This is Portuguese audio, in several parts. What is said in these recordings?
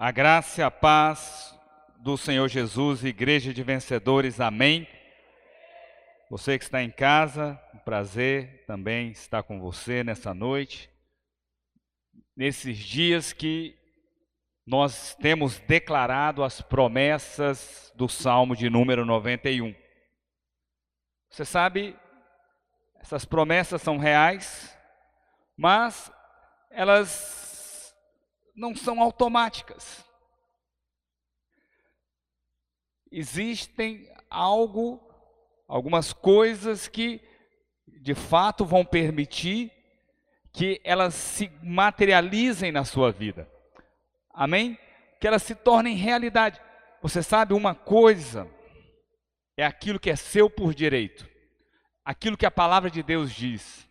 A graça e a paz do Senhor Jesus, Igreja de Vencedores, amém. Você que está em casa, um prazer também estar com você nessa noite. Nesses dias que nós temos declarado as promessas do Salmo de número 91. Você sabe, essas promessas são reais, mas elas não são automáticas. Existem algo, algumas coisas que de fato vão permitir que elas se materializem na sua vida. Amém? Que elas se tornem realidade. Você sabe uma coisa é aquilo que é seu por direito. Aquilo que a palavra de Deus diz.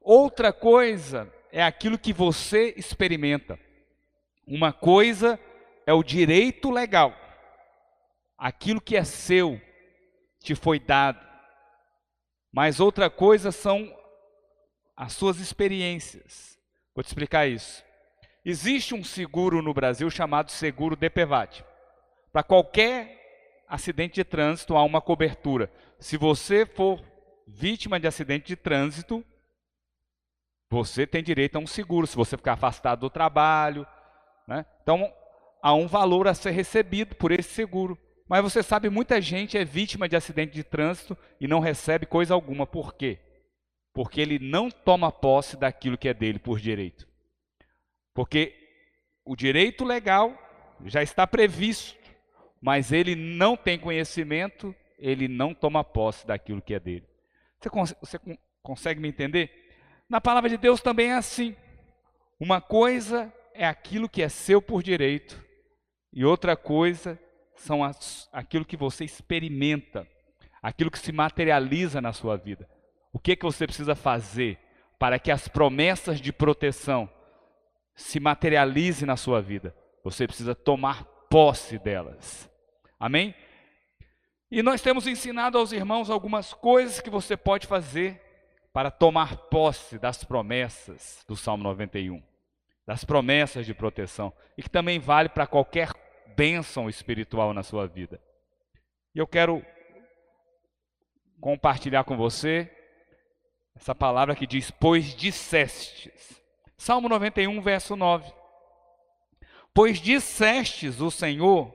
Outra coisa é aquilo que você experimenta. Uma coisa é o direito legal. Aquilo que é seu te foi dado. Mas outra coisa são as suas experiências. Vou te explicar isso. Existe um seguro no Brasil chamado seguro DPVAT. Para qualquer acidente de trânsito há uma cobertura. Se você for vítima de acidente de trânsito, você tem direito a um seguro, se você ficar afastado do trabalho. Né? Então, há um valor a ser recebido por esse seguro. Mas você sabe, muita gente é vítima de acidente de trânsito e não recebe coisa alguma. Por quê? Porque ele não toma posse daquilo que é dele por direito. Porque o direito legal já está previsto, mas ele não tem conhecimento, ele não toma posse daquilo que é dele. Você, cons você consegue me entender? Na palavra de Deus também é assim. Uma coisa é aquilo que é seu por direito, e outra coisa são as, aquilo que você experimenta, aquilo que se materializa na sua vida. O que, que você precisa fazer para que as promessas de proteção se materializem na sua vida? Você precisa tomar posse delas. Amém? E nós temos ensinado aos irmãos algumas coisas que você pode fazer para tomar posse das promessas do Salmo 91, das promessas de proteção, e que também vale para qualquer bênção espiritual na sua vida. E eu quero compartilhar com você essa palavra que diz: Pois dissestes. Salmo 91, verso 9. Pois dissestes: O Senhor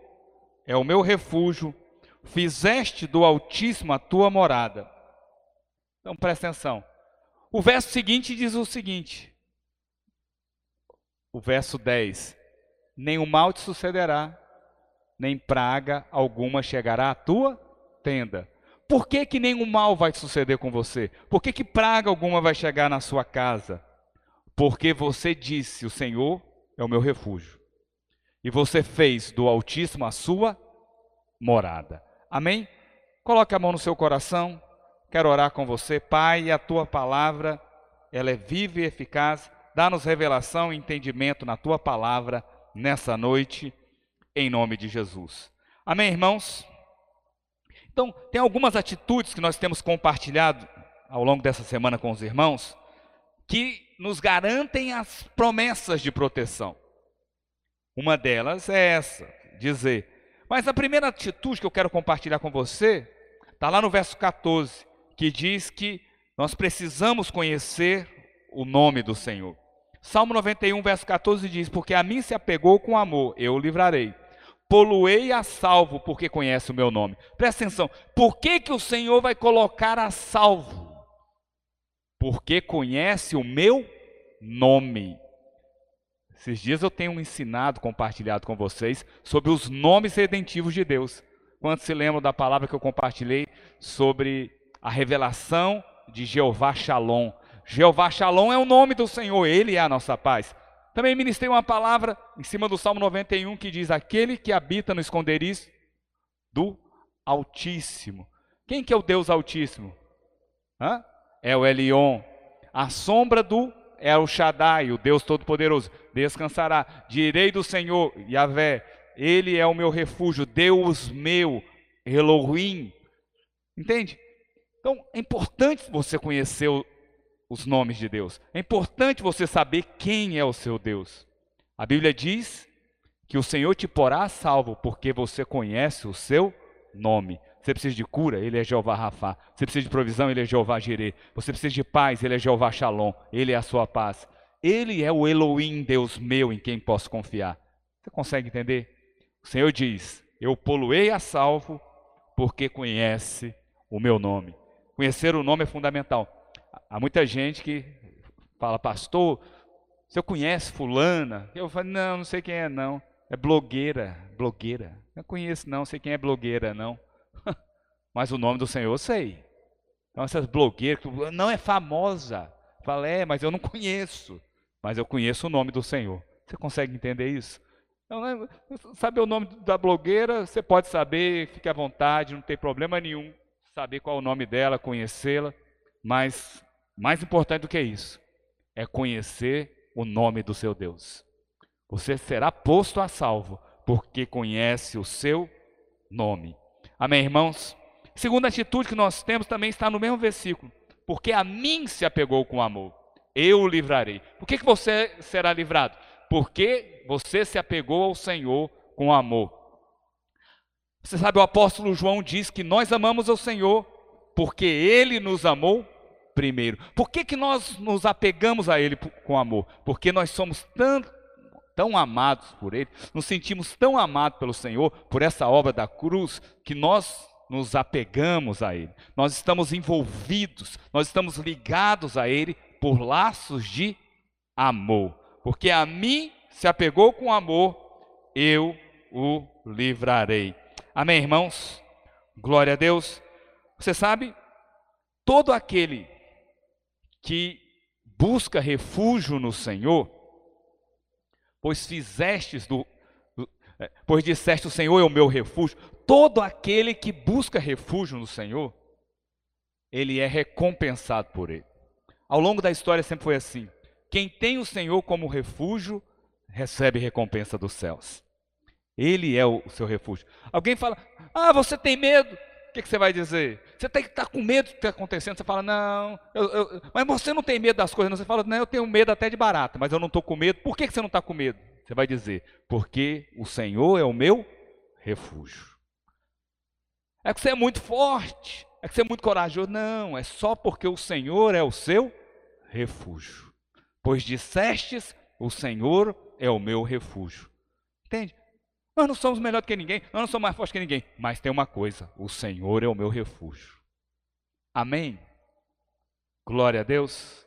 é o meu refúgio, fizeste do Altíssimo a tua morada. Então presta atenção. O verso seguinte diz o seguinte: o verso 10: Nenhum mal te sucederá, nem praga alguma chegará à tua tenda. Por que, que nenhum mal vai suceder com você? Por que, que praga alguma vai chegar na sua casa? Porque você disse: O Senhor é o meu refúgio. E você fez do Altíssimo a sua morada. Amém? Coloque a mão no seu coração. Quero orar com você, Pai, a tua palavra, ela é viva e eficaz. Dá-nos revelação e entendimento na tua palavra nessa noite, em nome de Jesus. Amém, irmãos? Então, tem algumas atitudes que nós temos compartilhado ao longo dessa semana com os irmãos que nos garantem as promessas de proteção. Uma delas é essa, dizer. Mas a primeira atitude que eu quero compartilhar com você está lá no verso 14 que diz que nós precisamos conhecer o nome do Senhor. Salmo 91, verso 14 diz: Porque a mim se apegou com amor, eu o livrarei. Poluei a salvo, porque conhece o meu nome. Presta atenção, por que, que o Senhor vai colocar a salvo? Porque conhece o meu nome. Esses dias eu tenho ensinado, compartilhado com vocês, sobre os nomes redentivos de Deus. Quantos se lembram da palavra que eu compartilhei sobre a revelação de Jeová Shalom. Jeová Shalom é o nome do Senhor, Ele é a nossa paz. Também ministrei uma palavra em cima do Salmo 91 que diz: Aquele que habita no esconderijo do Altíssimo. Quem que é o Deus Altíssimo? Hã? É o Elion. A sombra do é o Shaddai, o Deus Todo-Poderoso. Descansará. Direi do Senhor, Yahvé, Ele é o meu refúgio, Deus meu, Elohim. Entende? Então, é importante você conhecer o, os nomes de Deus. É importante você saber quem é o seu Deus. A Bíblia diz que o Senhor te porá a salvo, porque você conhece o seu nome. Você precisa de cura, ele é Jeová Rafá. Você precisa de provisão, ele é Jeová Jireh. Você precisa de paz, ele é Jeová Shalom. Ele é a sua paz. Ele é o Elohim, Deus meu, em quem posso confiar. Você consegue entender? O Senhor diz: Eu poluei a salvo, porque conhece o meu nome. Conhecer o nome é fundamental. Há muita gente que fala, pastor, você conhece fulana? Eu falo, não, não sei quem é não. É blogueira, blogueira. Não conheço não, sei quem é blogueira não. Mas o nome do Senhor eu sei. Então essas blogueiras, não é famosa. Fala, é, mas eu não conheço. Mas eu conheço o nome do Senhor. Você consegue entender isso? Né, saber o nome da blogueira, você pode saber, fique à vontade, não tem problema nenhum saber qual é o nome dela, conhecê-la. Mas mais importante do que isso, é conhecer o nome do seu Deus. Você será posto a salvo, porque conhece o seu nome. Amém, irmãos? Segunda atitude que nós temos também está no mesmo versículo. Porque a mim se apegou com amor, eu o livrarei. Por que, que você será livrado? Porque você se apegou ao Senhor com amor. Você sabe, o apóstolo João diz que nós amamos ao Senhor porque ele nos amou primeiro. Por que, que nós nos apegamos a ele com amor? Porque nós somos tão, tão amados por ele, nos sentimos tão amados pelo Senhor, por essa obra da cruz, que nós nos apegamos a ele. Nós estamos envolvidos, nós estamos ligados a ele por laços de amor. Porque a mim se apegou com amor, eu o livrarei. Amém, irmãos? Glória a Deus. Você sabe, todo aquele que busca refúgio no Senhor, pois fizestes do, é, pois disseste o Senhor é o meu refúgio, todo aquele que busca refúgio no Senhor, ele é recompensado por ele. Ao longo da história sempre foi assim. Quem tem o Senhor como refúgio, recebe recompensa dos céus. Ele é o seu refúgio. Alguém fala: Ah, você tem medo? O que, que, você vai dizer? Você tem que estar com medo do que está acontecendo. Você fala, não, eu, eu, mas você não tem medo das coisas. Não. Você fala, não, eu tenho medo até de barata, mas eu não estou com medo. Por que, que você não está com medo? Você vai dizer, porque o Senhor é o meu refúgio. É que você é muito forte, é que você é muito corajoso. Não, é só porque o Senhor é o seu refúgio. Pois dissestes, o Senhor é o meu refúgio. Entende? Nós não somos melhor do que ninguém, nós não somos mais fortes que ninguém. Mas tem uma coisa: o Senhor é o meu refúgio. Amém? Glória a Deus.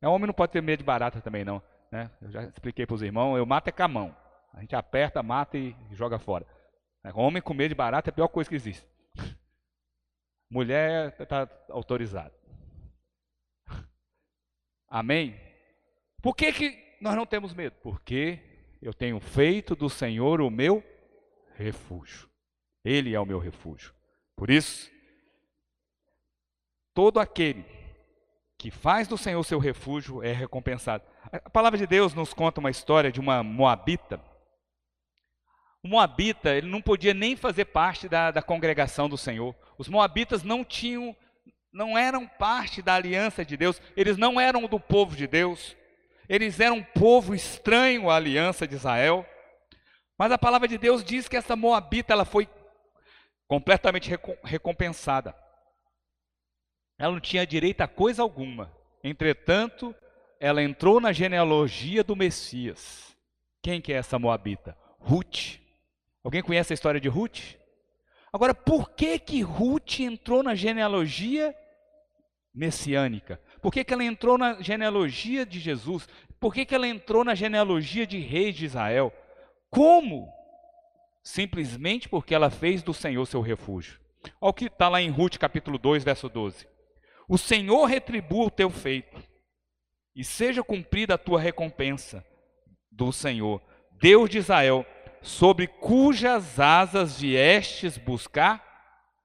É, homem não pode ter medo de barata também, não. Né? Eu já expliquei para os irmãos, eu mato é com a mão. A gente aperta, mata e joga fora. É, homem com medo de barata é a pior coisa que existe. Mulher está autorizada. Amém? Por que, que nós não temos medo? Porque eu tenho feito do Senhor o meu refúgio. Ele é o meu refúgio. Por isso, todo aquele que faz do Senhor seu refúgio é recompensado. A palavra de Deus nos conta uma história de uma moabita. O moabita, ele não podia nem fazer parte da, da congregação do Senhor. Os moabitas não tinham, não eram parte da aliança de Deus, eles não eram do povo de Deus. Eles eram um povo estranho à aliança de Israel. Mas a palavra de Deus diz que essa moabita ela foi completamente recompensada. Ela não tinha direito a coisa alguma. Entretanto, ela entrou na genealogia do Messias. Quem que é essa moabita? Ruth. Alguém conhece a história de Ruth? Agora, por que que Ruth entrou na genealogia messiânica? Por que, que ela entrou na genealogia de Jesus? Por que, que ela entrou na genealogia de reis de Israel? Como? Simplesmente porque ela fez do Senhor seu refúgio. Olha o que está lá em Ruth capítulo 2, verso 12. O Senhor retribua o teu feito, e seja cumprida a tua recompensa do Senhor, Deus de Israel, sobre cujas asas viestes buscar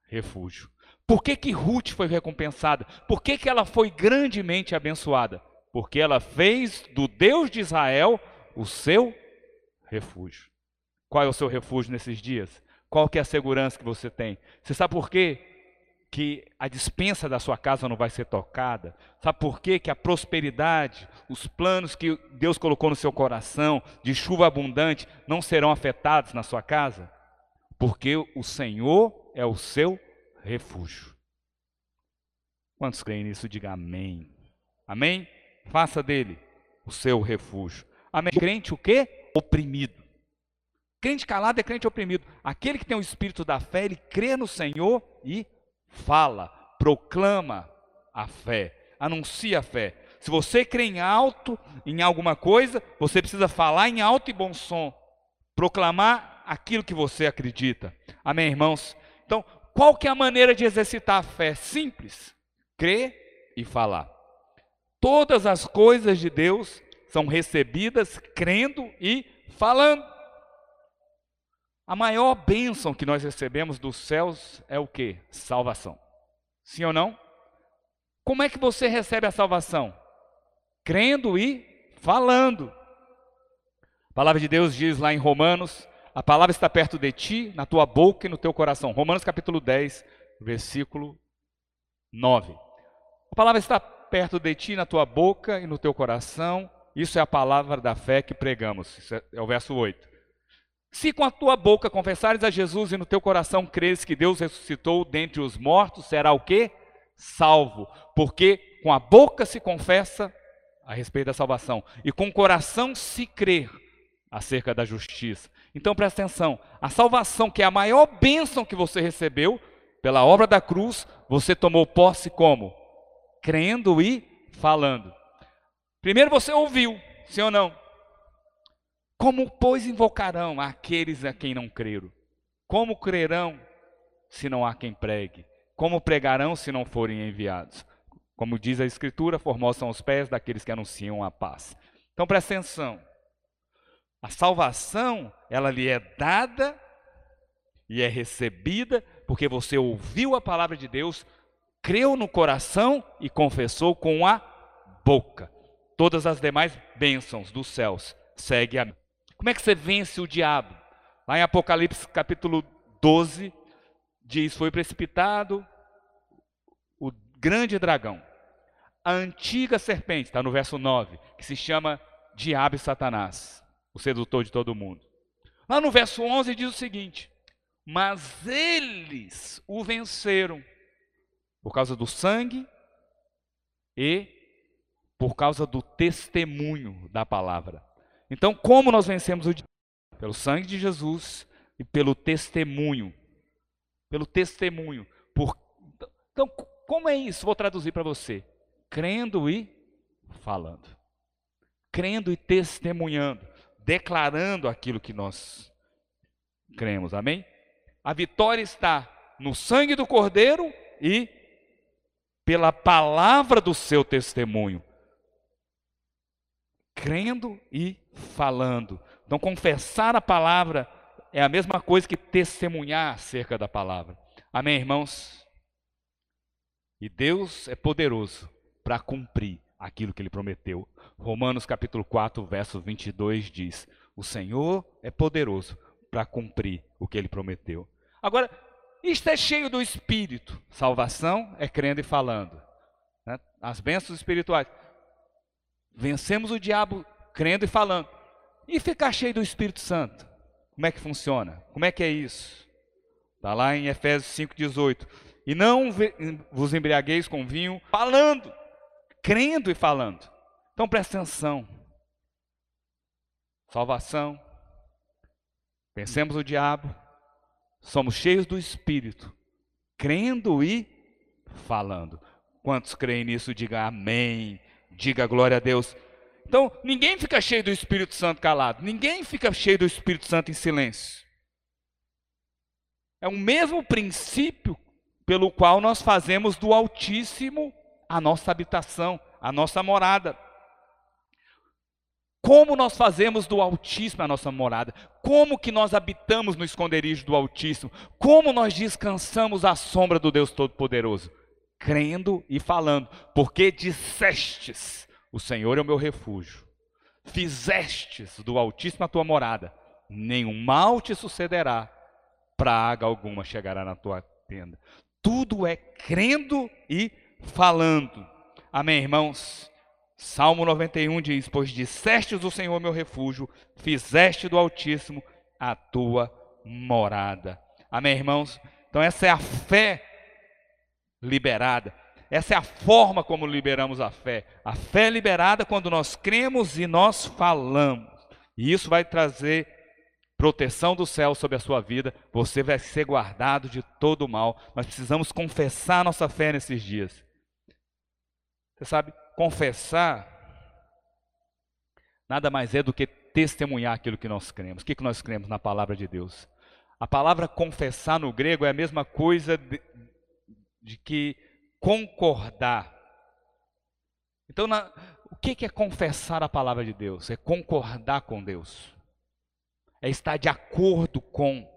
refúgio. Por que, que Ruth foi recompensada? Por que, que ela foi grandemente abençoada? Porque ela fez do Deus de Israel o seu refúgio. Qual é o seu refúgio nesses dias? Qual que é a segurança que você tem? Você sabe por quê? que a dispensa da sua casa não vai ser tocada? Sabe por quê? Que a prosperidade, os planos que Deus colocou no seu coração, de chuva abundante, não serão afetados na sua casa? Porque o Senhor é o seu refúgio. Quantos creem nisso? Diga amém. Amém? Faça dele o seu refúgio. Amém. Crente o quê? Oprimido. Crente calado é crente oprimido. Aquele que tem o espírito da fé, ele crê no Senhor e fala, proclama a fé, anuncia a fé. Se você crê em alto, em alguma coisa, você precisa falar em alto e bom som, proclamar aquilo que você acredita. Amém, irmãos? Então, qual que é a maneira de exercitar a fé? Simples. Crer e falar. Todas as coisas de Deus são recebidas crendo e falando. A maior bênção que nós recebemos dos céus é o que? Salvação. Sim ou não? Como é que você recebe a salvação? Crendo e falando. A palavra de Deus diz lá em Romanos: a palavra está perto de ti, na tua boca e no teu coração. Romanos capítulo 10, versículo 9. A palavra está perto de ti, na tua boca e no teu coração. Isso é a palavra da fé que pregamos. Isso é, é o verso 8. Se com a tua boca confessares a Jesus e no teu coração creres que Deus ressuscitou dentre os mortos, será o quê? Salvo. Porque com a boca se confessa a respeito da salvação e com o coração se crer acerca da justiça. Então presta atenção, a salvação que é a maior bênção que você recebeu pela obra da cruz, você tomou posse como? Crendo e falando. Primeiro você ouviu, sim ou não? Como, pois, invocarão aqueles a quem não creram? Como crerão se não há quem pregue? Como pregarão se não forem enviados? Como diz a Escritura, formosos são os pés daqueles que anunciam a paz. Então presta atenção. A salvação, ela lhe é dada e é recebida porque você ouviu a palavra de Deus, creu no coração e confessou com a boca. Todas as demais bênçãos dos céus seguem a como é que você vence o diabo? Lá em Apocalipse capítulo 12, diz: Foi precipitado o grande dragão, a antiga serpente, está no verso 9, que se chama Diabo e Satanás, o sedutor de todo mundo. Lá no verso 11 diz o seguinte: Mas eles o venceram por causa do sangue e por causa do testemunho da palavra. Então, como nós vencemos o diabo? Pelo sangue de Jesus e pelo testemunho. Pelo testemunho. Por... Então, como é isso? Vou traduzir para você. Crendo e falando. Crendo e testemunhando. Declarando aquilo que nós cremos. Amém? A vitória está no sangue do Cordeiro e pela palavra do seu testemunho crendo e falando. Então, confessar a palavra é a mesma coisa que testemunhar acerca da palavra. Amém, irmãos? E Deus é poderoso para cumprir aquilo que ele prometeu. Romanos capítulo 4, verso 22 diz: O Senhor é poderoso para cumprir o que ele prometeu. Agora, isto é cheio do Espírito. Salvação é crendo e falando. Né? As bênçãos espirituais. Vencemos o diabo crendo e falando. E ficar cheio do Espírito Santo? Como é que funciona? Como é que é isso? Está lá em Efésios 5,18. E não vos embriagueis com vinho, falando, crendo e falando. Então presta atenção. Salvação. Vencemos o diabo. Somos cheios do Espírito, crendo e falando. Quantos creem nisso, diga amém. Diga glória a Deus. Então, ninguém fica cheio do Espírito Santo calado, ninguém fica cheio do Espírito Santo em silêncio. É o mesmo princípio pelo qual nós fazemos do Altíssimo a nossa habitação, a nossa morada. Como nós fazemos do Altíssimo a nossa morada? Como que nós habitamos no esconderijo do Altíssimo? Como nós descansamos à sombra do Deus Todo-Poderoso? crendo e falando, porque dissestes: O Senhor é o meu refúgio. Fizestes do Altíssimo a tua morada, nenhum mal te sucederá, praga alguma chegará na tua tenda. Tudo é crendo e falando. Amém, irmãos? Salmo 91 diz: Pois disseste do Senhor meu refúgio, fizeste do Altíssimo a tua morada. Amém, irmãos? Então, essa é a fé liberada. Essa é a forma como liberamos a fé. A fé liberada quando nós cremos e nós falamos. E isso vai trazer proteção do céu sobre a sua vida. Você vai ser guardado de todo o mal. Nós precisamos confessar nossa fé nesses dias. Você sabe, confessar nada mais é do que testemunhar aquilo que nós cremos. O que, nós cremos na palavra de Deus? A palavra confessar no grego é a mesma coisa de, de que concordar. Então, na, o que é confessar a palavra de Deus? É concordar com Deus, é estar de acordo com,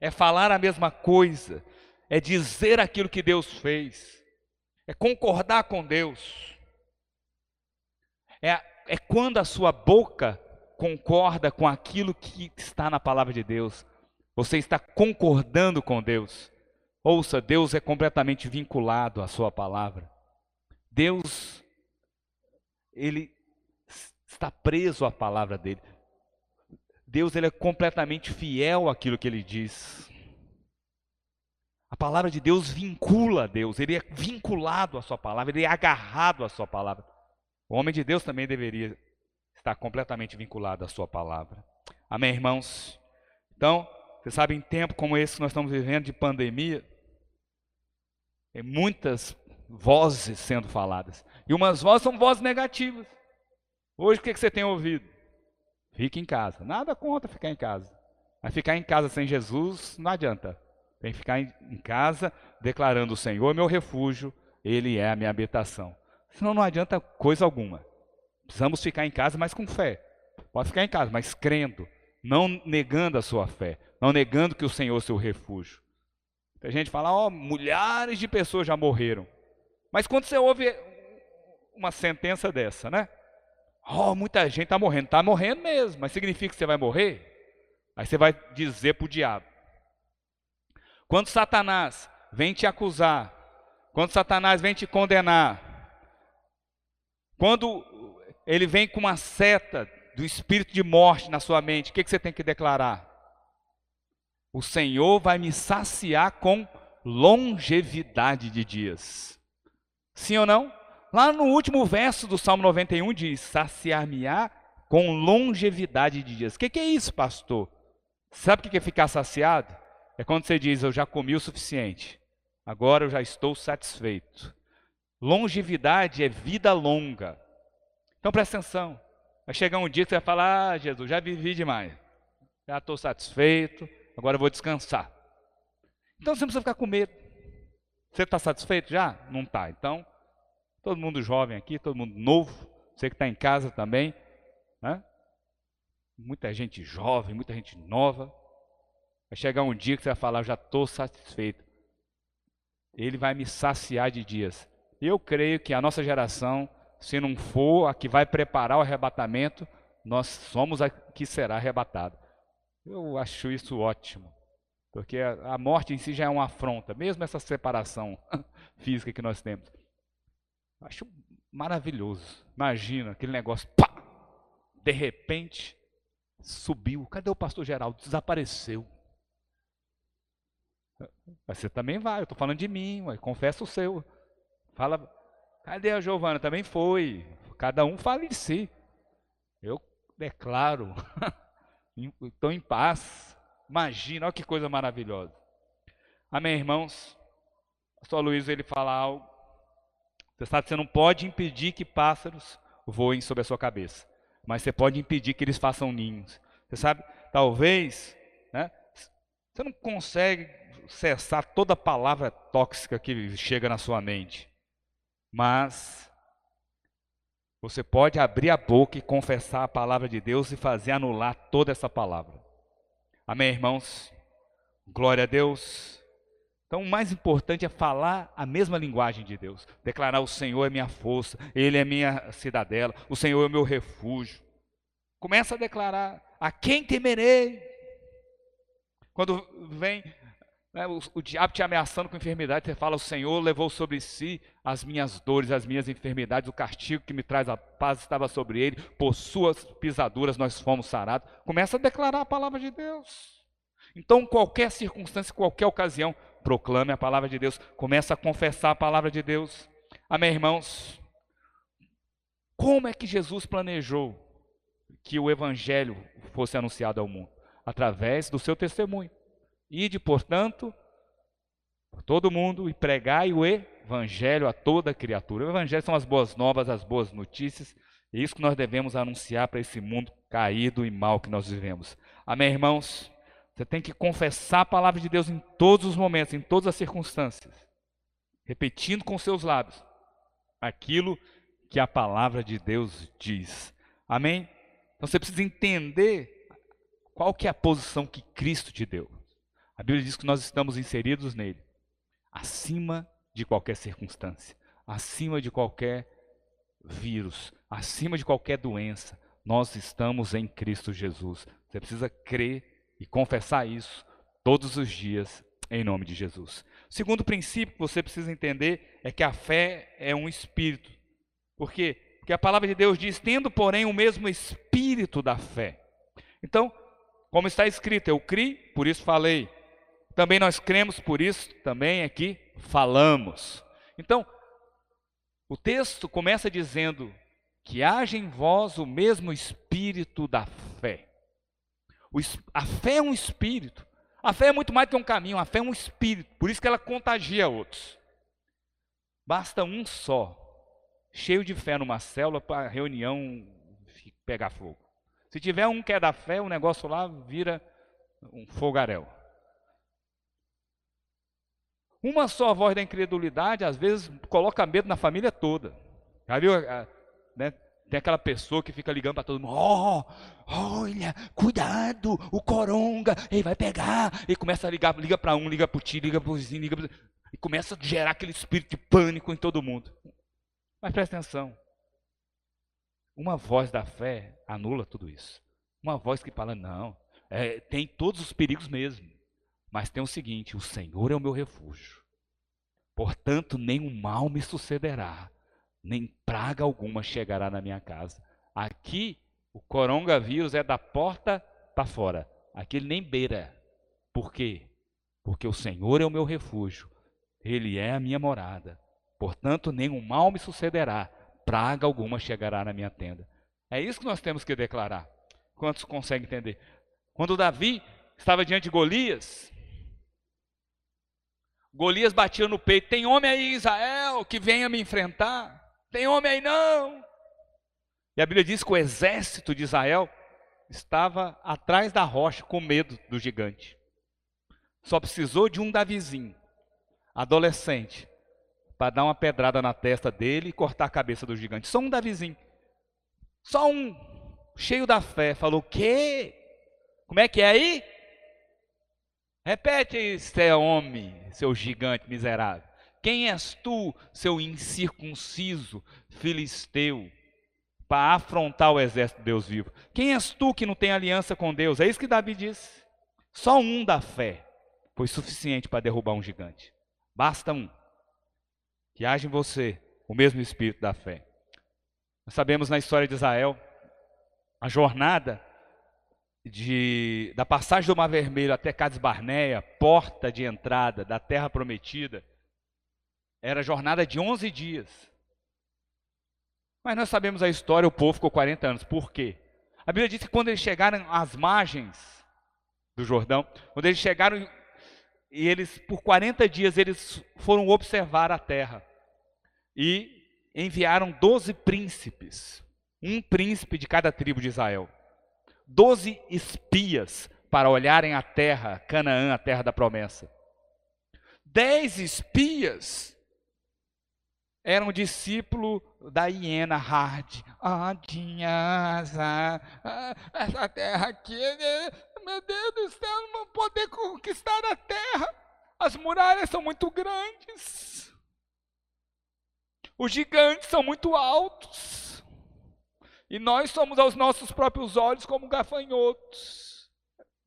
é falar a mesma coisa, é dizer aquilo que Deus fez, é concordar com Deus. É, é quando a sua boca concorda com aquilo que está na palavra de Deus, você está concordando com Deus. Ouça, Deus é completamente vinculado à sua palavra. Deus, ele está preso à palavra dele. Deus, ele é completamente fiel àquilo que ele diz. A palavra de Deus vincula a Deus, ele é vinculado à sua palavra, ele é agarrado à sua palavra. O homem de Deus também deveria estar completamente vinculado à sua palavra. Amém, irmãos? Então, você sabe, em tempo como esse que nós estamos vivendo de pandemia, tem muitas vozes sendo faladas. E umas vozes são vozes negativas. Hoje o que você tem ouvido? Fique em casa. Nada contra ficar em casa. Mas ficar em casa sem Jesus não adianta. Tem que ficar em casa declarando o Senhor é meu refúgio, Ele é a minha habitação. Senão não adianta coisa alguma. Precisamos ficar em casa, mas com fé. Pode ficar em casa, mas crendo, não negando a sua fé, não negando que o Senhor é o seu refúgio. A gente fala, ó, oh, milhares de pessoas já morreram. Mas quando você ouve uma sentença dessa, né? Oh, muita gente está morrendo. Está morrendo mesmo, mas significa que você vai morrer? Aí você vai dizer para o diabo. Quando Satanás vem te acusar, quando Satanás vem te condenar, quando ele vem com uma seta do espírito de morte na sua mente, o que, que você tem que declarar? O Senhor vai me saciar com longevidade de dias. Sim ou não? Lá no último verso do Salmo 91 diz: saciar-me-á com longevidade de dias. O que, que, é isso, pastor? Sabe o que é ficar saciado? É quando você diz: Eu já comi o suficiente, agora eu já estou satisfeito. Longevidade é vida longa. Então presta atenção. Vai chegar um dia que você vai falar: Ah, Jesus, já vivi demais, já estou satisfeito, agora eu vou descansar. Então você não precisa ficar com medo. Você está satisfeito já? Não está. Então, todo mundo jovem aqui, todo mundo novo, você que está em casa também, né? muita gente jovem, muita gente nova. Vai chegar um dia que você vai falar, já estou satisfeito. Ele vai me saciar de dias. Eu creio que a nossa geração, se não for a que vai preparar o arrebatamento, nós somos a que será arrebatado. Eu acho isso ótimo, porque a, morte em si já é uma afronta, mesmo essa separação física que nós temos. Eu acho maravilhoso. Imagina aquele negócio, pá, de repente subiu. Cadê o pastor Geraldo? Desapareceu. Você também vai, eu estou falando de mim, ué, confessa o seu. Fala, cadê a Giovana? Também foi. Cada um fala de si. Eu declaro estão em paz. Imagina, olha que coisa maravilhosa. Amém, irmãos? Pastor Luiz, ele fala algo. Você sabe você não pode impedir que pássaros voem sobre a sua cabeça. Mas você pode impedir que eles façam ninhos. Você sabe, talvez, né, você não consegue cessar toda palavra tóxica que chega na sua mente. Mas você pode abrir a boca e confessar a palavra de Deus e fazer anular toda essa palavra. Amém, irmãos? Glória a Deus. Então, o mais importante é falar a mesma linguagem de Deus. Declarar: o Senhor é minha força, Ele é minha cidadela, o Senhor é meu refúgio. Começa a declarar: a quem temerei? Quando vem né, o, o, diabo te ameaçando com enfermidade, você fala: O Senhor levou sobre si as minhas dores, as minhas enfermidades, o castigo que me traz a paz estava sobre ele, por suas pisaduras nós fomos sarados. Começa a declarar a palavra de Deus. Então, qualquer circunstância, qualquer ocasião, proclame a palavra de Deus, começa a confessar a palavra de Deus. Amém, irmãos? Como é que Jesus planejou que o evangelho fosse anunciado ao mundo? Através do seu testemunho. Ide, portanto, por todo mundo e pregai o evangelho a toda criatura. O evangelho são as boas novas, as boas notícias. É isso que nós devemos anunciar para esse mundo caído e mal que nós vivemos. Amém, irmãos? Você tem que confessar a palavra de Deus em todos os momentos, em todas as circunstâncias, repetindo com seus lábios aquilo que a palavra de Deus diz. Amém? Então você precisa entender qual que é a posição que Cristo te deu. A Bíblia diz que nós estamos inseridos nele, acima de qualquer circunstância, acima de qualquer vírus, acima de qualquer doença. Nós estamos em Cristo Jesus. Você precisa crer e confessar isso todos os dias em nome de Jesus. Segundo princípio que você precisa entender é que a fé é um espírito. Por quê? Porque a palavra de Deus diz: tendo, porém, o mesmo espírito da fé. Então, como está escrito, eu criei, por isso falei. Também nós cremos, por isso também aqui falamos. Então, o texto começa dizendo que haja em vós o mesmo espírito da fé. a fé é um espírito. A fé é muito mais que um caminho, a fé é um espírito. Por isso que ela contagia outros. Basta um só, cheio de fé numa célula para a reunião pegar fogo. Se tiver um que é da fé, o negócio lá vira um fogaréu. Uma só voz da incredulidade, às vezes, coloca medo na família toda. Já viu? Né? Tem aquela pessoa que fica ligando para todo mundo: oh, olha, cuidado, o coronga, ele vai pegar. E começa a ligar, liga para um, liga para o tio, liga para o vizinho, liga pra... e começa a gerar aquele espírito de pânico em todo mundo. Mas presta atenção: uma voz da fé anula tudo isso. Uma voz que fala: não, é, tem todos os perigos mesmo. Mas tem o seguinte: o Senhor é o meu refúgio. Portanto, nenhum mal me sucederá, nem praga alguma chegará na minha casa. Aqui, o coronavírus é da porta para fora. Aqui ele nem beira. Por quê? Porque o Senhor é o meu refúgio, Ele é a minha morada. Portanto, nenhum mal me sucederá, praga alguma chegará na minha tenda. É isso que nós temos que declarar. Quantos conseguem entender? Quando Davi estava diante de Golias, Golias batia no peito: Tem homem aí, Israel, que venha me enfrentar? Tem homem aí não? E a Bíblia diz que o exército de Israel estava atrás da rocha com medo do gigante. Só precisou de um Davizinho, adolescente, para dar uma pedrada na testa dele e cortar a cabeça do gigante. Só um Davizinho. Só um, cheio da fé, falou: "O quê? Como é que é aí? Repete, seu homem, seu gigante miserável. Quem és tu, seu incircunciso filisteu, para afrontar o exército de Deus vivo? Quem és tu que não tem aliança com Deus? É isso que Davi diz. Só um da fé foi suficiente para derrubar um gigante. Basta um. Que haja em você o mesmo espírito da fé. Nós sabemos na história de Israel a jornada de, da passagem do Mar Vermelho até Cades Barneia, porta de entrada da terra prometida, era jornada de 11 dias. Mas nós sabemos a história, o povo ficou 40 anos. Por quê? A Bíblia diz que quando eles chegaram às margens do Jordão, quando eles chegaram e eles por 40 dias eles foram observar a terra e enviaram 12 príncipes, um príncipe de cada tribo de Israel doze espias para olharem a terra, Canaã, a terra da promessa. Dez espias eram discípulo da hiena hard. Ah, tinha ah, essa terra aqui, meu Deus do céu, não vou poder conquistar a terra. As muralhas são muito grandes. Os gigantes são muito altos. E nós somos aos nossos próprios olhos como gafanhotos.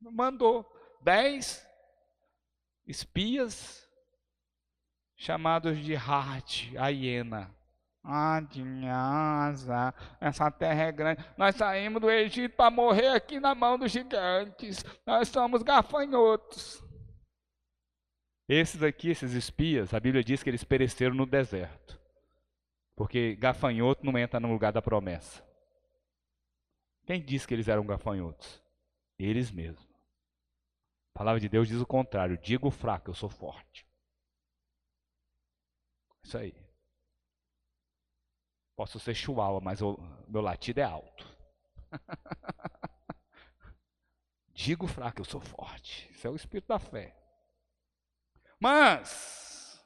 Mandou dez. espias chamados de Hart, a hiena. Ah, essa terra é grande. Nós saímos do Egito para morrer aqui na mão dos gigantes. Nós somos gafanhotos. Esses aqui, esses espias, a Bíblia diz que eles pereceram no deserto. Porque gafanhoto não entra no lugar da promessa. Quem disse que eles eram gafanhotos? Eles mesmos. A palavra de Deus diz o contrário: digo fraco, eu sou forte. Isso aí. Posso ser chihuahua, mas o meu latido é alto. Digo fraco, eu sou forte. Isso é o espírito da fé. Mas,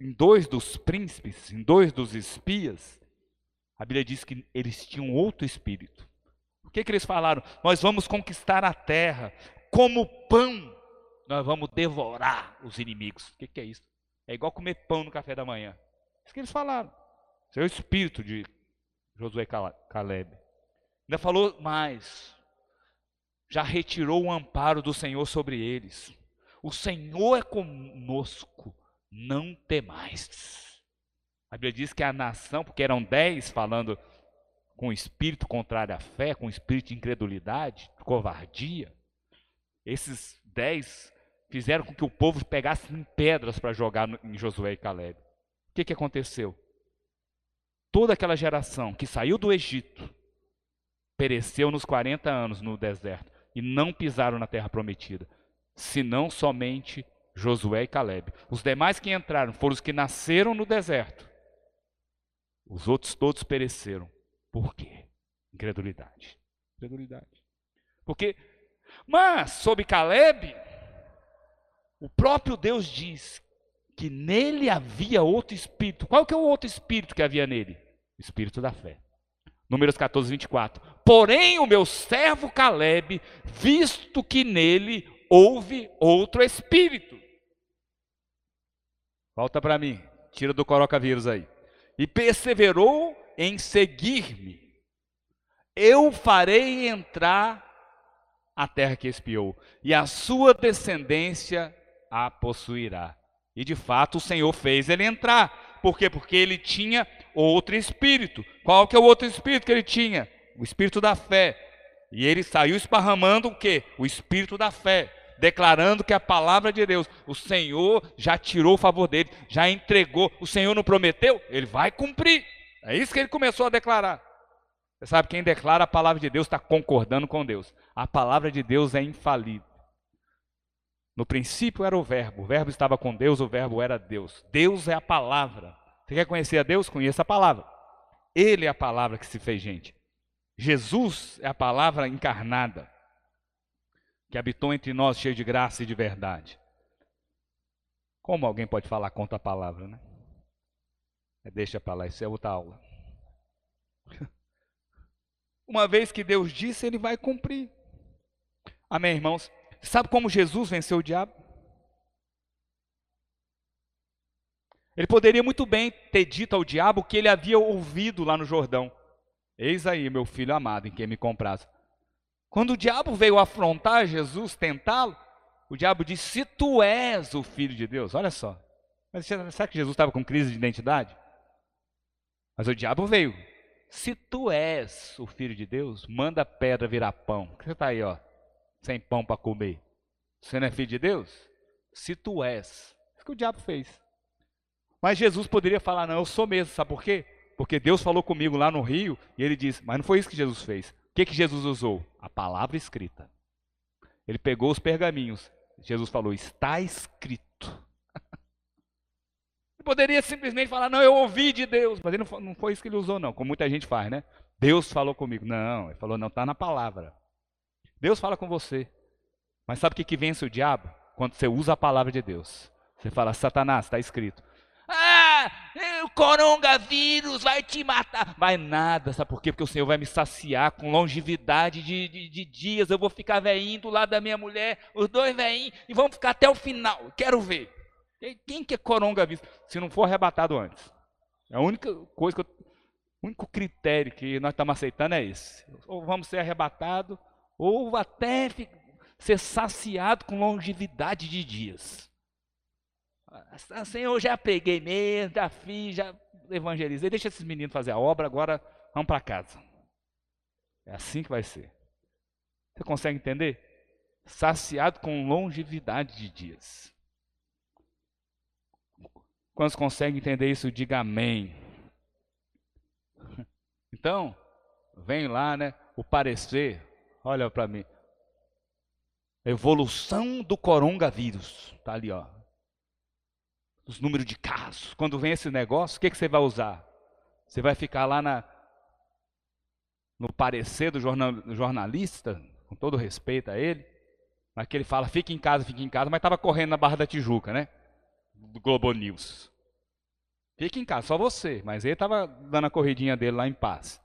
em dois dos príncipes, em dois dos espias, a Bíblia diz que eles tinham outro espírito. O que, que eles falaram? Nós vamos conquistar a terra, como pão, nós vamos devorar os inimigos. O que, que é isso? É igual comer pão no café da manhã. Isso que eles falaram. Esse é o espírito de Josué Caleb. Ainda falou mais. Já retirou o amparo do Senhor sobre eles. O Senhor é conosco, não temais. A Bíblia diz que a nação, porque eram dez falando com espírito contrário à fé, com espírito de incredulidade, covardia. Esses dez fizeram com que o povo pegasse em pedras para jogar em Josué e Caleb. O que, que aconteceu? Toda aquela geração que saiu do Egito pereceu nos 40 anos no deserto e não pisaram na terra prometida, senão somente Josué e Caleb. Os demais que entraram foram os que nasceram no deserto. Os outros todos pereceram. Por quê? Incredulidade. Incredulidade. Porque, mas sobre Caleb, o próprio Deus diz que nele havia outro espírito. Qual que é o outro espírito que havia nele? O espírito da fé. Números 14, 24. Porém, o meu servo Caleb, visto que nele houve outro espírito. Volta para mim, tira do coronavírus aí. E perseverou em seguir-me. Eu farei entrar a terra que espiou, e a sua descendência a possuirá. E de fato o Senhor fez ele entrar. Por quê? Porque ele tinha outro espírito. Qual que é o outro espírito que ele tinha? O espírito da fé. E ele saiu esparramando o quê? O espírito da fé, declarando que a palavra de Deus, o Senhor já tirou o favor dele, já entregou. O Senhor não prometeu? Ele vai cumprir. É isso que ele começou a declarar. Você sabe, quem declara a palavra de Deus está concordando com Deus. A palavra de Deus é infalível. No princípio era o Verbo, o Verbo estava com Deus, o Verbo era Deus. Deus é a palavra. Você quer conhecer a Deus? Conheça a palavra. Ele é a palavra que se fez gente. Jesus é a palavra encarnada, que habitou entre nós, cheio de graça e de verdade. Como alguém pode falar contra a palavra, né? É, deixa para lá, isso é outra aula. Uma vez que Deus disse, ele vai cumprir. Amém, irmãos? Sabe como Jesus venceu o diabo? Ele poderia muito bem ter dito ao diabo que ele havia ouvido lá no Jordão. Eis aí, meu filho amado, em quem me compraz. Quando o diabo veio afrontar Jesus, tentá-lo, o diabo disse: Se tu és o filho de Deus, olha só. Mas será que Jesus estava com crise de identidade? Mas o diabo veio. Se tu és o filho de Deus, manda a pedra virar pão. Você está aí, ó sem pão para comer? Você não é filho de Deus? Se tu és. Isso que o diabo fez. Mas Jesus poderia falar, não, eu sou mesmo, sabe por quê? Porque Deus falou comigo lá no rio e ele disse, mas não foi isso que Jesus fez. O que, que Jesus usou? A palavra escrita. Ele pegou os pergaminhos. Jesus falou, está escrito. Poderia simplesmente falar, não, eu ouvi de Deus. Mas ele não, não foi isso que ele usou, não, como muita gente faz, né? Deus falou comigo. Não, ele falou, não, está na palavra. Deus fala com você. Mas sabe o que, que vence o diabo? Quando você usa a palavra de Deus. Você fala, Satanás, está escrito. Ah, o coronavírus vai te matar. Vai nada, sabe por quê? Porque o Senhor vai me saciar com longevidade de, de, de dias. Eu vou ficar veinho do lado da minha mulher, os dois veinhos, e vamos ficar até o final. Quero ver. Quem que é coronavírus? Se não for arrebatado antes. É a única coisa que eu, o único critério que nós estamos aceitando é esse. Ou vamos ser arrebatados, ou até ser saciado com longevidade de dias. Senhor, já preguei mesmo, já fiz, já evangelizei. Deixa esses meninos fazer a obra, agora vamos para casa. É assim que vai ser. Você consegue entender? Saciado com longevidade de dias. Quantos conseguem entender isso? Diga amém. Então, vem lá, né? O parecer, olha para mim. Evolução do coronavírus. Tá ali, ó. Os números de casos. Quando vem esse negócio, o que, que você vai usar? Você vai ficar lá na, no parecer do jornal, jornalista, com todo respeito a ele, mas que ele fala, fique em casa, fique em casa, mas estava correndo na Barra da Tijuca, né? Do Globo News. Fique em casa, só você, mas ele estava dando a corridinha dele lá em paz.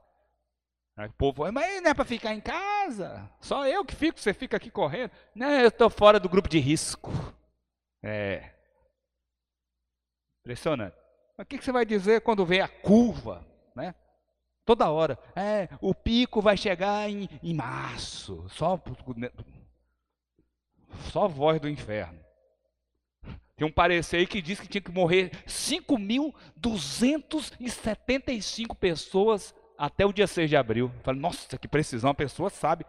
Aí o povo, mas não é para ficar em casa, só eu que fico, você fica aqui correndo. Não, eu estou fora do grupo de risco. É. Impressionante. Mas o que você vai dizer quando vê a curva, né? Toda hora. É, o pico vai chegar em, em março. Só, só voz do inferno. Tem um parecer aí que diz que tinha que morrer 5.275 pessoas até o dia 6 de abril. Eu falei, nossa, que precisão, a pessoa sabe.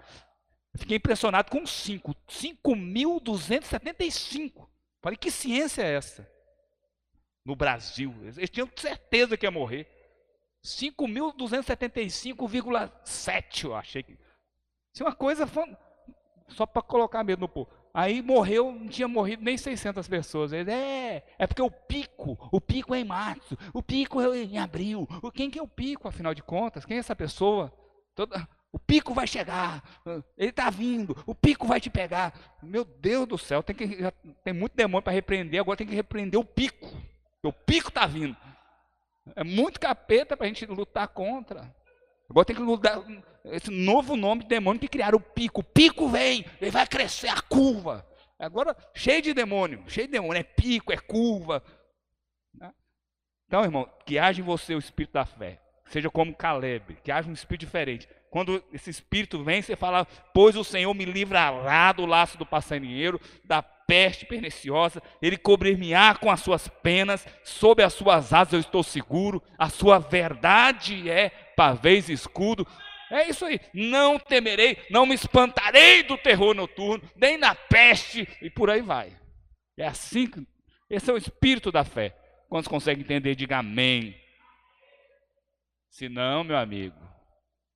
Eu fiquei impressionado com 5. 5.275. Falei, que ciência é essa? No Brasil. Eles tinham certeza que ia morrer. 5.275,7, eu achei que. Isso é uma coisa só para colocar medo no povo. Aí morreu, não tinha morrido nem 600 pessoas. Ele, é, é porque o pico, o pico é em março, o pico é em abril. Quem que é o pico, afinal de contas? Quem é essa pessoa? Toda, o pico vai chegar, ele está vindo, o pico vai te pegar. Meu Deus do céu, tem, que, tem muito demônio para repreender, agora tem que repreender o pico. O pico está vindo. É muito capeta para a gente lutar contra. Agora tem que lutar. Esse novo nome de demônio que criaram o pico. O pico vem, ele vai crescer a curva. Agora, cheio de demônio, cheio de demônio, é pico, é curva. Né? Então, irmão, que haja em você o espírito da fé. Seja como Caleb, que haja um espírito diferente. Quando esse espírito vem, você fala: Pois o Senhor me livrará do laço do passarinheiro, da peste perniciosa, ele cobrir-me-á com as suas penas, sob as suas asas eu estou seguro, a sua verdade é pavês escudo. É isso aí, não temerei, não me espantarei do terror noturno, nem na peste, e por aí vai. É assim que, esse é o espírito da fé. Quantos conseguem entender, diga amém. Se não, meu amigo,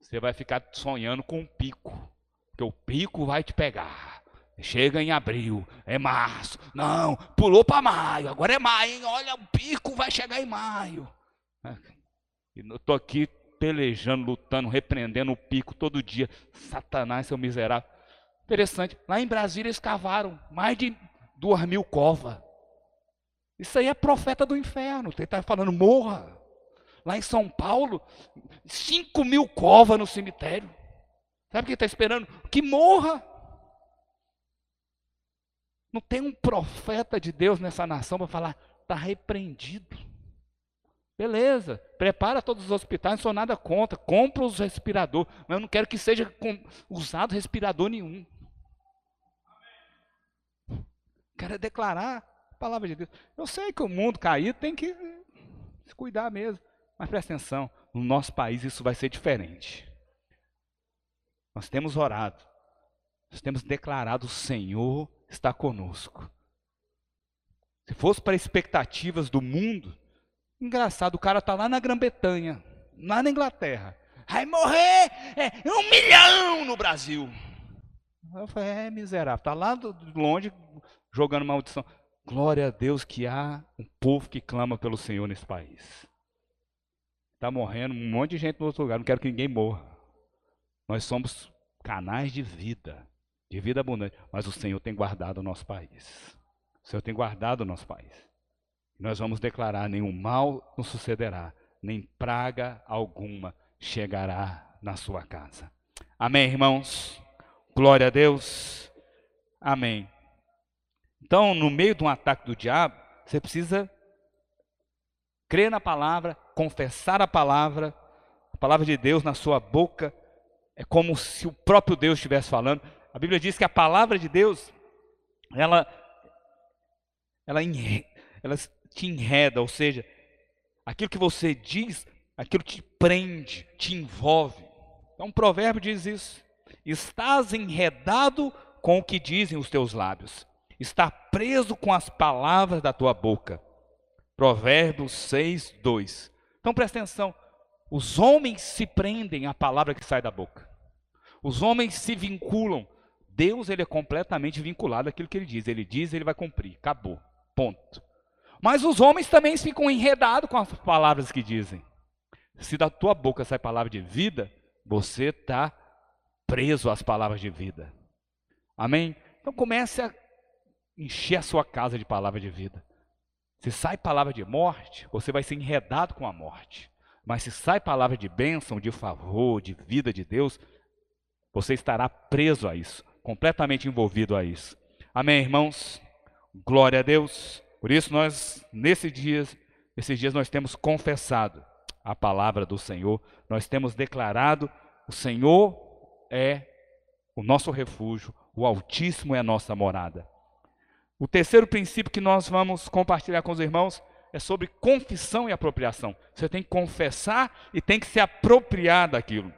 você vai ficar sonhando com um pico, porque o pico vai te pegar. Chega em abril, é março. Não, pulou para maio. Agora é maio, hein? Olha, o pico vai chegar em maio. Eu estou aqui pelejando, lutando, repreendendo o pico todo dia. Satanás, seu miserável. Interessante. Lá em Brasília eles cavaram mais de duas mil covas. Isso aí é profeta do inferno. Ele está falando, morra. Lá em São Paulo, cinco mil covas no cemitério. Sabe o que está esperando? Que morra. Não tem um profeta de Deus nessa nação para falar, está repreendido. Beleza, prepara todos os hospitais, não sou nada contra, compra os respiradores, mas eu não quero que seja usado respirador nenhum. Quero declarar a palavra de Deus. Eu sei que o mundo caído tem que se cuidar mesmo, mas presta atenção, no nosso país isso vai ser diferente. Nós temos orado, nós temos declarado o Senhor está conosco. Se fosse para expectativas do mundo, engraçado, o cara está lá na Grã-Bretanha, lá na Inglaterra. Vai morrer é, um milhão no Brasil. Eu falei, é miserável, está lá do, longe jogando maldição. Glória a Deus que há um povo que clama pelo Senhor nesse país. Está morrendo um monte de gente no outro lugar, não quero que ninguém morra. Nós somos canais de vida de vida abundante. Mas o Senhor tem guardado o nosso país. O Senhor tem guardado o nosso país. nós vamos declarar: nenhum mal nos sucederá, nem praga alguma chegará na sua casa. Amém, irmãos? Glória a Deus. Amém. Então, no meio de um ataque do diabo, você precisa crer na palavra, confessar a palavra, a palavra de Deus na sua boca. É como se o próprio Deus estivesse falando. A Bíblia diz que a palavra de Deus, ela, ela elas te enredam, ou seja, aquilo que você diz, aquilo te prende, te envolve. Então, um provérbio diz isso. Estás enredado com o que dizem os teus lábios. Está preso com as palavras da tua boca. Provérbios 6, 2. Então presta atenção. Os homens se prendem à palavra que sai da boca. Os homens se vinculam. Deus ele é completamente vinculado àquilo que ele diz. Ele diz, ele vai cumprir. Acabou. Ponto. Mas os homens também ficam enredados com as palavras que dizem. Se da tua boca sai palavra de vida, você está preso às palavras de vida. Amém? Então comece a encher a sua casa de palavra de vida. Se sai palavra de morte, você vai ser enredado com a morte. Mas se sai palavra de bênção, de favor, de vida de Deus, você estará preso a isso, completamente envolvido a isso. Amém, irmãos? Glória a Deus. Por isso nós, nesses dias, esses dias nós temos confessado a palavra do Senhor, nós temos declarado: o Senhor é o nosso refúgio, o Altíssimo é a nossa morada. O terceiro princípio que nós vamos compartilhar com os irmãos é sobre confissão e apropriação. Você tem que confessar e tem que se apropriar daquilo.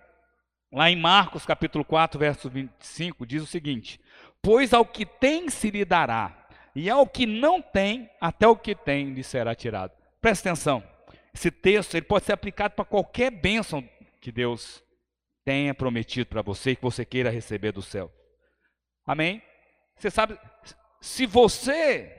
Lá em Marcos capítulo 4, verso 25, diz o seguinte: Pois ao que tem se lhe dará, e ao que não tem, até o que tem lhe será tirado. Presta atenção. Esse texto ele pode ser aplicado para qualquer bênção que Deus tenha prometido para você que você queira receber do céu. Amém? Você sabe, se você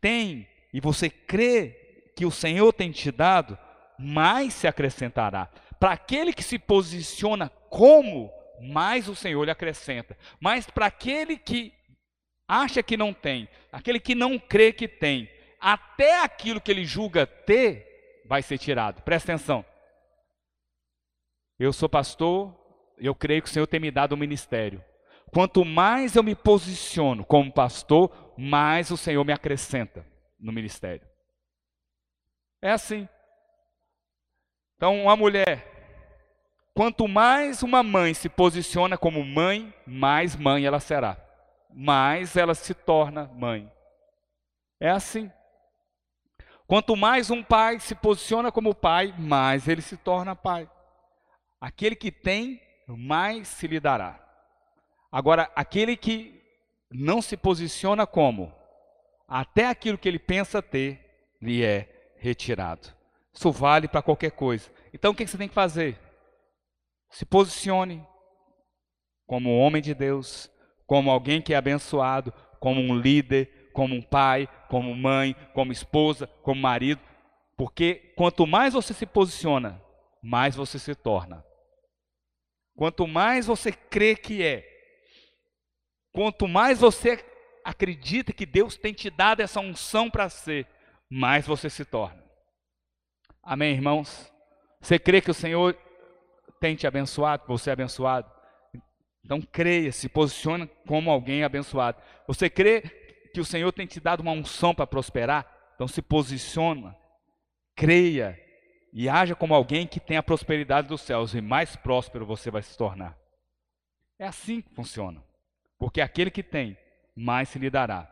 tem e você crê que o Senhor tem te dado, mais se acrescentará. Para aquele que se posiciona como, mais o Senhor lhe acrescenta. Mas para aquele que acha que não tem, aquele que não crê que tem, até aquilo que ele julga ter vai ser tirado. Presta atenção. Eu sou pastor, eu creio que o Senhor tem me dado um ministério. Quanto mais eu me posiciono como pastor, mais o Senhor me acrescenta no ministério. É assim. Então, uma mulher, quanto mais uma mãe se posiciona como mãe, mais mãe ela será. Mais ela se torna mãe. É assim. Quanto mais um pai se posiciona como pai, mais ele se torna pai. Aquele que tem, mais se lhe dará. Agora, aquele que não se posiciona como, até aquilo que ele pensa ter, lhe é retirado. Isso vale para qualquer coisa. Então, o que você tem que fazer? Se posicione como um homem de Deus, como alguém que é abençoado, como um líder, como um pai, como mãe, como esposa, como marido, porque quanto mais você se posiciona, mais você se torna. Quanto mais você crê que é, quanto mais você acredita que Deus tem te dado essa unção para ser, mais você se torna. Amém, irmãos? Você crê que o Senhor tem te abençoado, você é abençoado? Então creia, se posicione como alguém abençoado. Você crê que o Senhor tem te dado uma unção para prosperar? Então se posiciona, creia e haja como alguém que tem a prosperidade dos céus e mais próspero você vai se tornar. É assim que funciona. Porque aquele que tem, mais se lhe dará.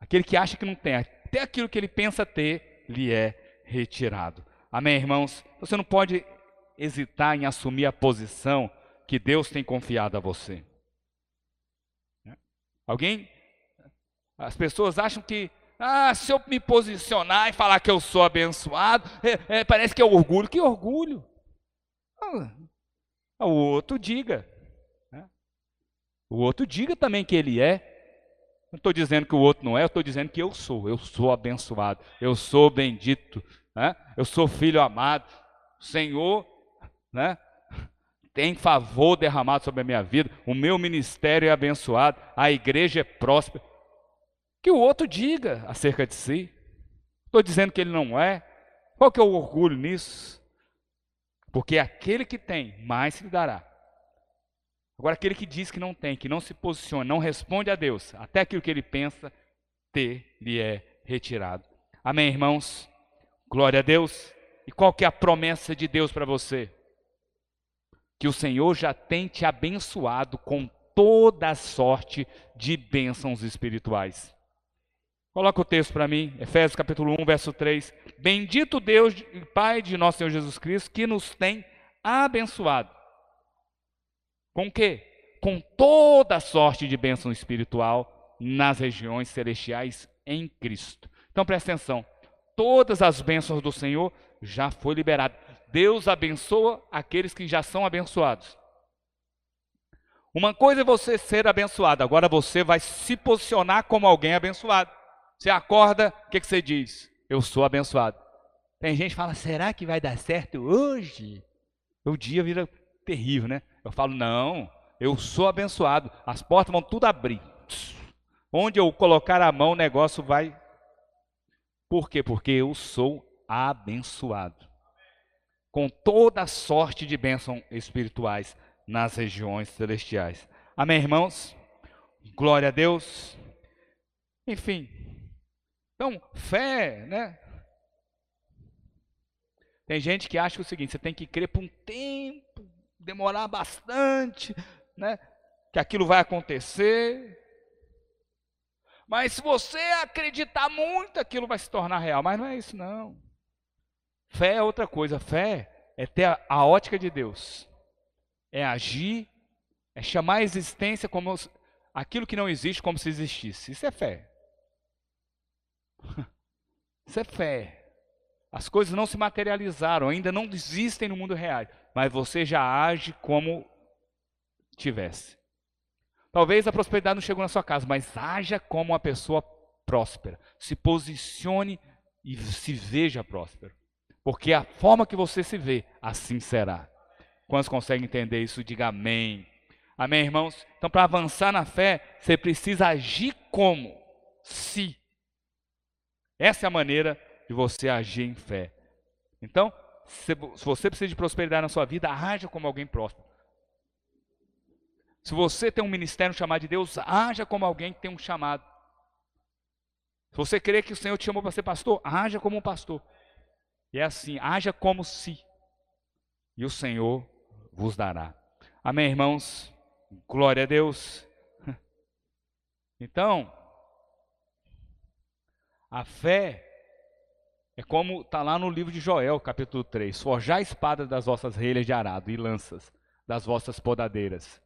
Aquele que acha que não tem, até aquilo que ele pensa ter, lhe é retirado. Amém, irmãos? Você não pode hesitar em assumir a posição que Deus tem confiado a você. Alguém? As pessoas acham que ah, se eu me posicionar e falar que eu sou abençoado, é, é, parece que é orgulho. Que orgulho? Ah, o outro diga. Né? O outro diga também que ele é. Não estou dizendo que o outro não é, eu estou dizendo que eu sou. Eu sou abençoado. Eu sou bendito. Né? Eu sou filho amado. Senhor né? tem favor derramado sobre a minha vida. O meu ministério é abençoado. A igreja é próspera que o outro diga acerca de si. Estou dizendo que ele não é. Qual que é o orgulho nisso? Porque aquele que tem, mais se lhe dará. Agora, aquele que diz que não tem, que não se posiciona, não responde a Deus, até aquilo que ele pensa ter, lhe é retirado. Amém, irmãos? Glória a Deus. E qual que é a promessa de Deus para você? Que o Senhor já tem te abençoado com toda a sorte de bênçãos espirituais. Coloca o texto para mim, Efésios capítulo 1, verso 3. Bendito Deus e Pai de nosso Senhor Jesus Cristo, que nos tem abençoado. Com quê? Com toda sorte de bênção espiritual nas regiões celestiais em Cristo. Então presta atenção. Todas as bênçãos do Senhor já foi liberado. Deus abençoa aqueles que já são abençoados. Uma coisa é você ser abençoado, agora você vai se posicionar como alguém abençoado. Você acorda, o que, que você diz? Eu sou abençoado. Tem gente que fala, será que vai dar certo hoje? O dia vira terrível, né? Eu falo, não, eu sou abençoado. As portas vão tudo abrir. Onde eu colocar a mão, o negócio vai. Por quê? Porque eu sou abençoado. Com toda sorte de bênçãos espirituais nas regiões celestiais. Amém, irmãos? Glória a Deus. Enfim, então, fé, né? Tem gente que acha o seguinte: você tem que crer por um tempo, demorar bastante, né? Que aquilo vai acontecer. Mas se você acreditar muito, aquilo vai se tornar real. Mas não é isso, não. Fé é outra coisa. Fé é ter a, a ótica de Deus. É agir, é chamar a existência como aquilo que não existe como se existisse. Isso é fé. Isso é fé. As coisas não se materializaram, ainda não existem no mundo real, mas você já age como tivesse. Talvez a prosperidade não chegou na sua casa, mas haja como uma pessoa próspera. Se posicione e se veja próspero. Porque a forma que você se vê, assim será. Quantos conseguem entender isso? Diga amém. Amém, irmãos? Então, para avançar na fé, você precisa agir como? Se. Essa é a maneira de você agir em fé. Então, se você precisa de prosperidade na sua vida, haja como alguém próspero. Se você tem um ministério chamado de Deus, haja como alguém que tem um chamado. Se você crê que o Senhor te chamou para ser pastor, haja como um pastor. E é assim, haja como se. E o Senhor vos dará. Amém, irmãos? Glória a Deus. Então, a fé é como está lá no livro de Joel, capítulo 3: Forjar a espada das vossas relhas de arado e lanças das vossas podadeiras.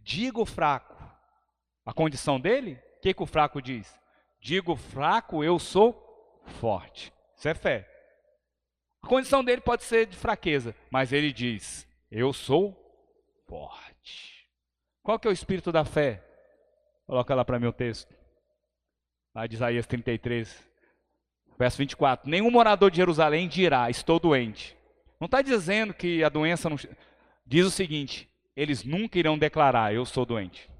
Diga o fraco, a condição dele, o que, que o fraco diz? Digo fraco, eu sou forte. Isso é fé. A condição dele pode ser de fraqueza, mas ele diz: Eu sou forte. Qual que é o espírito da fé? Coloca lá para mim o texto lá de Isaías 33, verso 24: Nenhum morador de Jerusalém dirá, estou doente. Não está dizendo que a doença não. Diz o seguinte: eles nunca irão declarar, eu sou doente.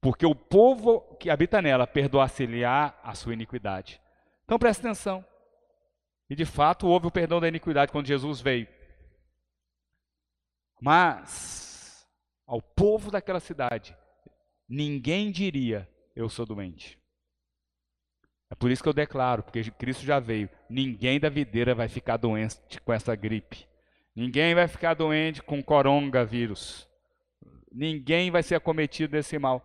Porque o povo que habita nela perdoar-se-lhe-á a sua iniquidade. Então presta atenção. E de fato houve o perdão da iniquidade quando Jesus veio. Mas, ao povo daquela cidade, ninguém diria: Eu sou doente. É por isso que eu declaro, porque Cristo já veio. Ninguém da videira vai ficar doente com essa gripe. Ninguém vai ficar doente com coronavírus. Ninguém vai ser acometido desse mal.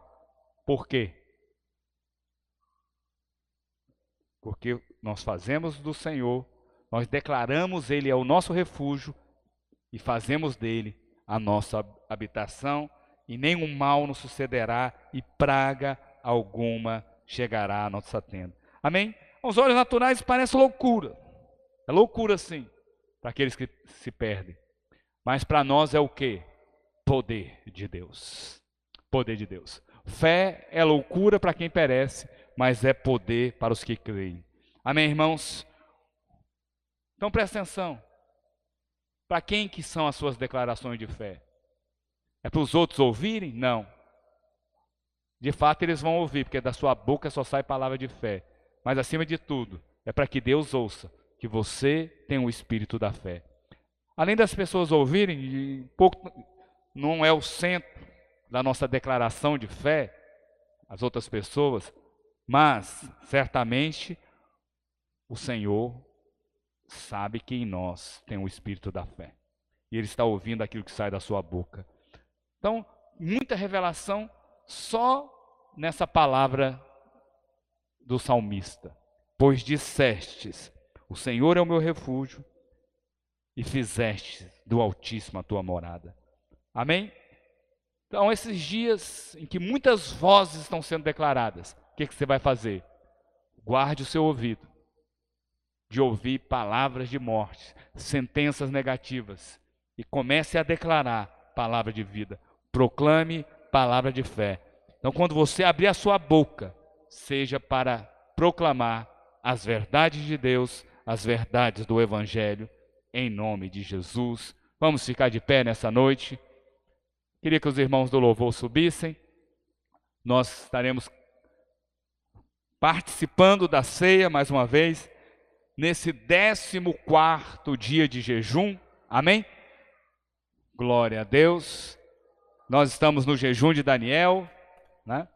Por quê? Porque nós fazemos do Senhor, nós declaramos Ele é o nosso refúgio e fazemos dele a nossa habitação, e nenhum mal nos sucederá e praga alguma chegará à nossa tenda. Amém? Aos olhos naturais parece loucura. É loucura sim, para aqueles que se perdem. Mas para nós é o que? Poder de Deus. Poder de Deus. Fé é loucura para quem perece, mas é poder para os que creem. Amém, irmãos? Então presta atenção. Para quem que são as suas declarações de fé? É para os outros ouvirem? Não. De fato eles vão ouvir, porque da sua boca só sai palavra de fé. Mas acima de tudo, é para que Deus ouça que você tem o espírito da fé. Além das pessoas ouvirem, pouco não é o centro da nossa declaração de fé, as outras pessoas, mas certamente o Senhor sabe que em nós tem o espírito da fé. E ele está ouvindo aquilo que sai da sua boca. Então, muita revelação só nessa palavra do salmista: Pois dissestes, o Senhor é o meu refúgio, e fizeste do Altíssimo a tua morada. Amém? Então, esses dias em que muitas vozes estão sendo declaradas, o que, que você vai fazer? Guarde o seu ouvido de ouvir palavras de morte, sentenças negativas, e comece a declarar palavra de vida. Proclame palavra de fé. Então, quando você abrir a sua boca, seja para proclamar as verdades de Deus, as verdades do Evangelho, em nome de Jesus. Vamos ficar de pé nessa noite. Queria que os irmãos do louvor subissem. Nós estaremos participando da ceia mais uma vez, nesse décimo quarto dia de jejum. Amém? Glória a Deus. Nós estamos no jejum de Daniel, né?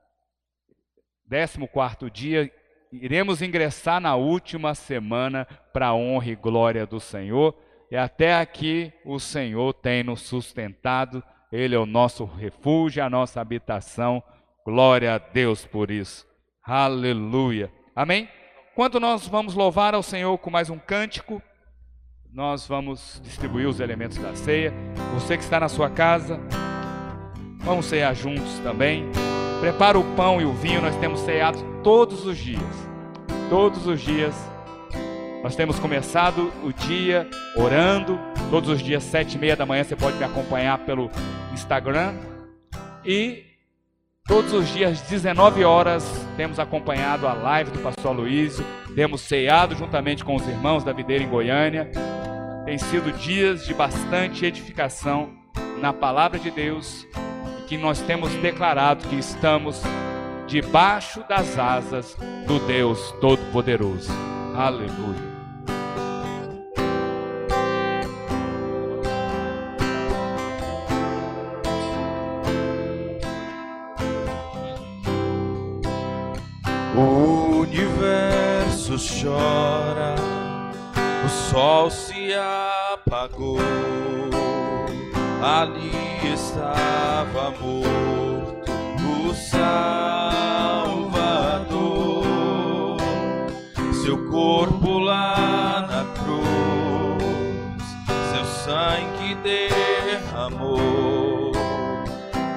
Décimo quarto dia, iremos ingressar na última semana para a honra e glória do Senhor. E até aqui o Senhor tem nos sustentado, Ele é o nosso refúgio, a nossa habitação. Glória a Deus por isso. Aleluia. Amém? Enquanto nós vamos louvar ao Senhor com mais um cântico, nós vamos distribuir os elementos da ceia. Você que está na sua casa, vamos cear juntos também. Prepara o pão e o vinho, nós temos ceado todos os dias. Todos os dias nós temos começado o dia orando, todos os dias, sete e meia da manhã, você pode me acompanhar pelo Instagram. E todos os dias, 19 horas, temos acompanhado a live do pastor Luísio, temos ceado juntamente com os irmãos da Videira em Goiânia. Tem sido dias de bastante edificação na palavra de Deus que nós temos declarado que estamos debaixo das asas do Deus Todo-Poderoso. Aleluia. O universo chora, o sol se apagou. Ali estava morto o Salvador, seu corpo lá na cruz, seu sangue derramou.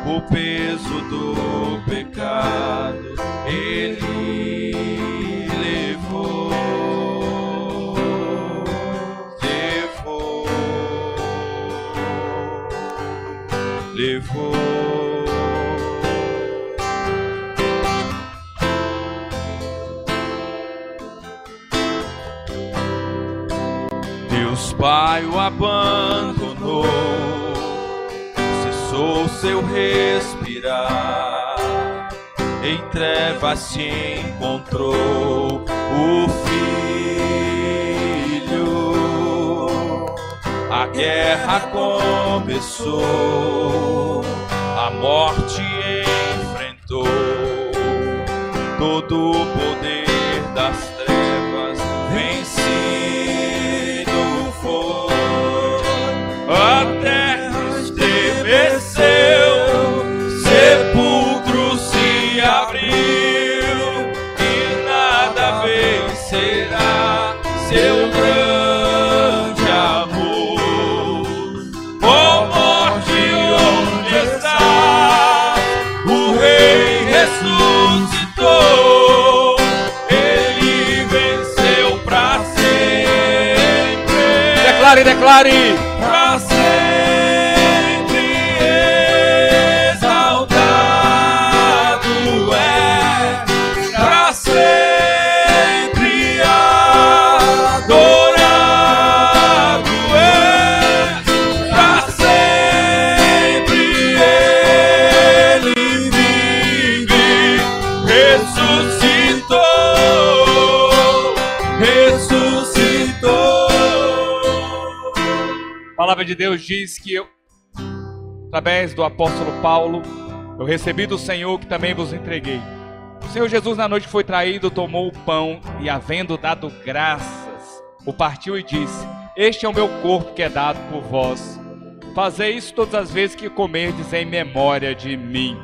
O peso do pecado ele Pai o abandonou, cessou seu respirar. Em trevas se encontrou o filho. A guerra começou, a morte enfrentou. Todo o poder palavra de Deus diz que eu, através do apóstolo Paulo, eu recebi do Senhor que também vos entreguei. O Senhor Jesus, na noite foi traído, tomou o pão e, havendo dado graças, o partiu e disse: Este é o meu corpo que é dado por vós. Fazei isso todas as vezes que comerdes em memória de mim.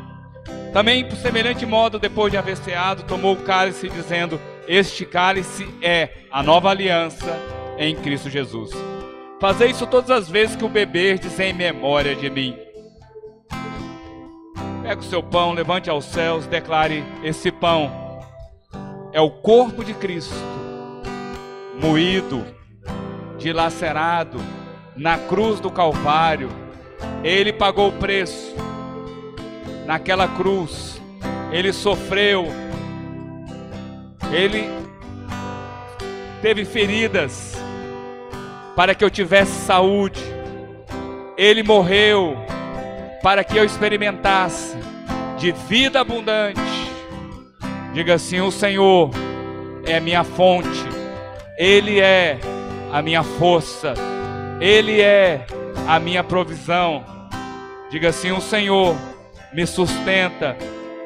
Também, por semelhante modo, depois de haver ceado, tomou o cálice, dizendo: Este cálice é a nova aliança em Cristo Jesus. Fazei isso todas as vezes que o beberdes em memória de mim. Pega o seu pão, levante aos céus, declare: Esse pão é o corpo de Cristo, moído, dilacerado na cruz do Calvário. Ele pagou o preço naquela cruz, ele sofreu, ele teve feridas para que eu tivesse saúde, ele morreu para que eu experimentasse de vida abundante. Diga assim: o Senhor é a minha fonte, Ele é a minha força, Ele é a minha provisão. Diga assim: o Senhor me sustenta,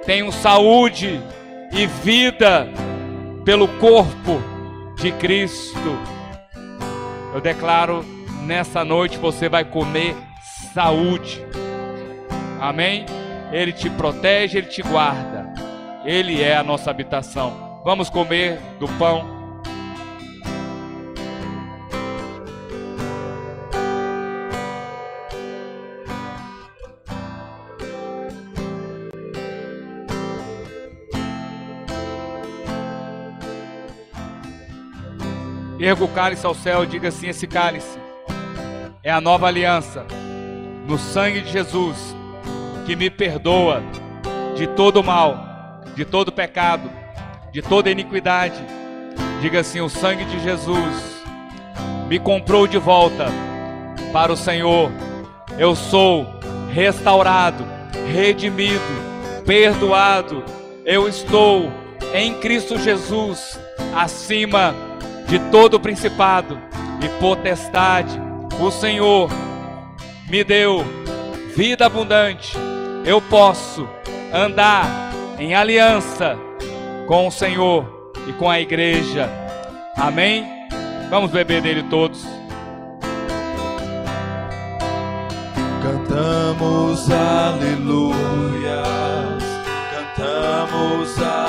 tenho saúde e vida pelo corpo de Cristo. Eu declaro nessa noite você vai comer saúde. Amém? Ele te protege, ele te guarda. Ele é a nossa habitação. Vamos comer do pão Erga o cálice ao céu e diga assim: esse cálice é a nova aliança no sangue de Jesus que me perdoa de todo mal, de todo pecado, de toda iniquidade. Diga assim: o sangue de Jesus me comprou de volta para o Senhor. Eu sou restaurado, redimido, perdoado. Eu estou em Cristo Jesus acima de de todo principado e potestade. O Senhor me deu vida abundante. Eu posso andar em aliança com o Senhor e com a igreja. Amém? Vamos beber dele todos. Cantamos aleluias, cantamos aleluias.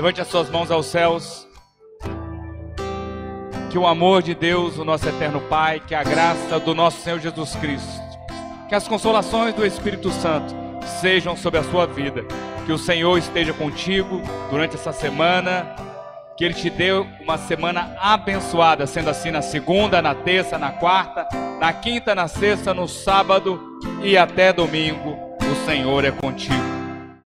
Levante as suas mãos aos céus. Que o amor de Deus, o nosso eterno Pai, que a graça do nosso Senhor Jesus Cristo, que as consolações do Espírito Santo sejam sobre a sua vida. Que o Senhor esteja contigo durante essa semana. Que Ele te dê uma semana abençoada, sendo assim na segunda, na terça, na quarta, na quinta, na sexta, no sábado e até domingo. O Senhor é contigo.